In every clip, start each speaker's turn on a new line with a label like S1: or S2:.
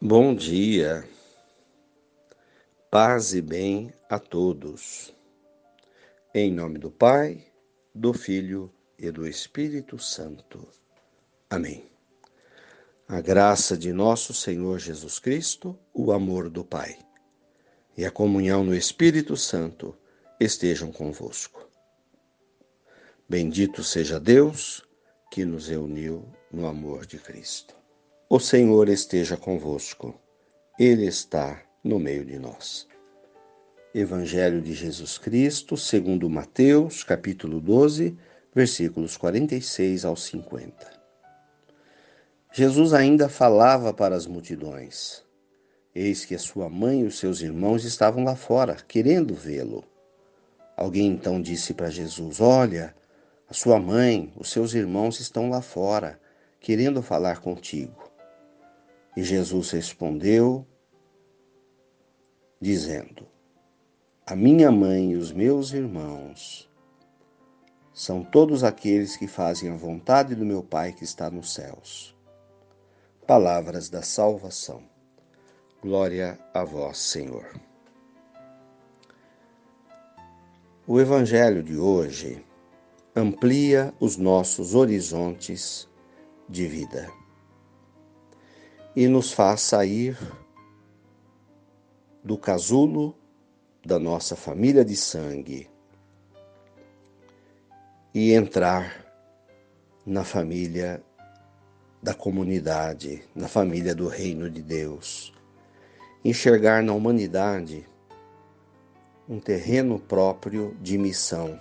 S1: Bom dia, paz e bem a todos. Em nome do Pai, do Filho e do Espírito Santo. Amém. A graça de nosso Senhor Jesus Cristo, o amor do Pai e a comunhão no Espírito Santo estejam convosco. Bendito seja Deus que nos reuniu no amor de Cristo. O Senhor esteja convosco, Ele está no meio de nós. Evangelho de Jesus Cristo, segundo Mateus, capítulo 12, versículos 46 ao 50. Jesus ainda falava para as multidões. Eis que a sua mãe e os seus irmãos estavam lá fora, querendo vê-lo. Alguém então disse para Jesus: Olha, a sua mãe, os seus irmãos estão lá fora, querendo falar contigo. E Jesus respondeu, dizendo: A minha mãe e os meus irmãos são todos aqueles que fazem a vontade do meu Pai que está nos céus. Palavras da salvação. Glória a vós, Senhor. O Evangelho de hoje amplia os nossos horizontes de vida e nos faz sair do casulo da nossa família de sangue e entrar na família da comunidade, na família do reino de Deus. Enxergar na humanidade um terreno próprio de missão,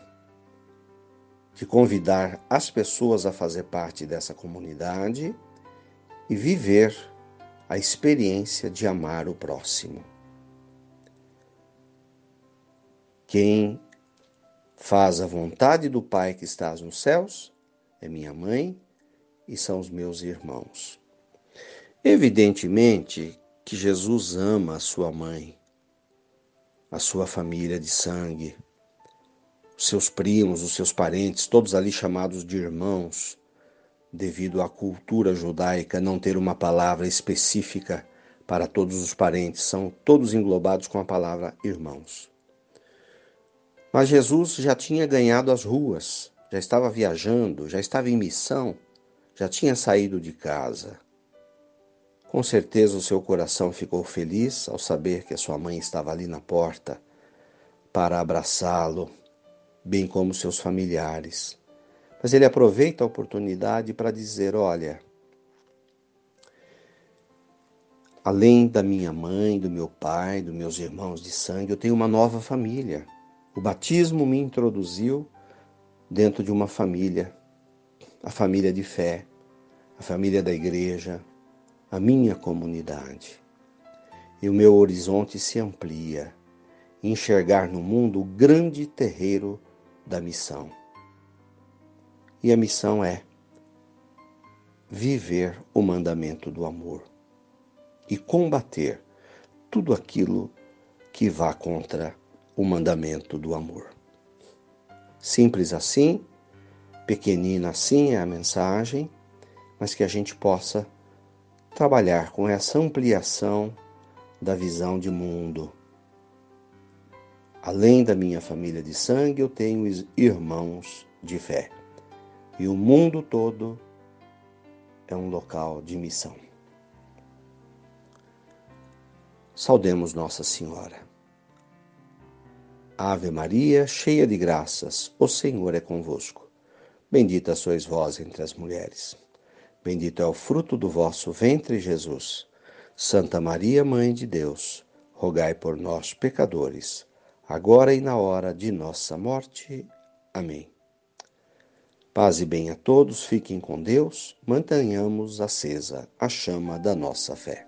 S1: de convidar as pessoas a fazer parte dessa comunidade e viver a experiência de amar o próximo. Quem faz a vontade do Pai que estás nos céus é minha mãe e são os meus irmãos. Evidentemente que Jesus ama a sua mãe, a sua família de sangue, os seus primos, os seus parentes, todos ali chamados de irmãos, devido à cultura judaica não ter uma palavra específica para todos os parentes, são todos englobados com a palavra irmãos. Mas Jesus já tinha ganhado as ruas, já estava viajando, já estava em missão, já tinha saído de casa. Com certeza o seu coração ficou feliz ao saber que a sua mãe estava ali na porta para abraçá-lo, bem como seus familiares. Mas ele aproveita a oportunidade para dizer: olha, além da minha mãe, do meu pai, dos meus irmãos de sangue, eu tenho uma nova família. O batismo me introduziu dentro de uma família, a família de fé, a família da igreja, a minha comunidade. E o meu horizonte se amplia, enxergar no mundo o grande terreiro da missão. E a missão é viver o mandamento do amor e combater tudo aquilo que vá contra o mandamento do amor. Simples assim, pequenina assim é a mensagem, mas que a gente possa trabalhar com essa ampliação da visão de mundo. Além da minha família de sangue, eu tenho irmãos de fé e o mundo todo é um local de missão. Saudemos Nossa Senhora. Ave Maria, cheia de graças, o Senhor é convosco. Bendita sois vós entre as mulheres. Bendito é o fruto do vosso ventre, Jesus. Santa Maria, Mãe de Deus, rogai por nós, pecadores, agora e na hora de nossa morte. Amém. Paz e bem a todos, fiquem com Deus, mantenhamos acesa a chama da nossa fé.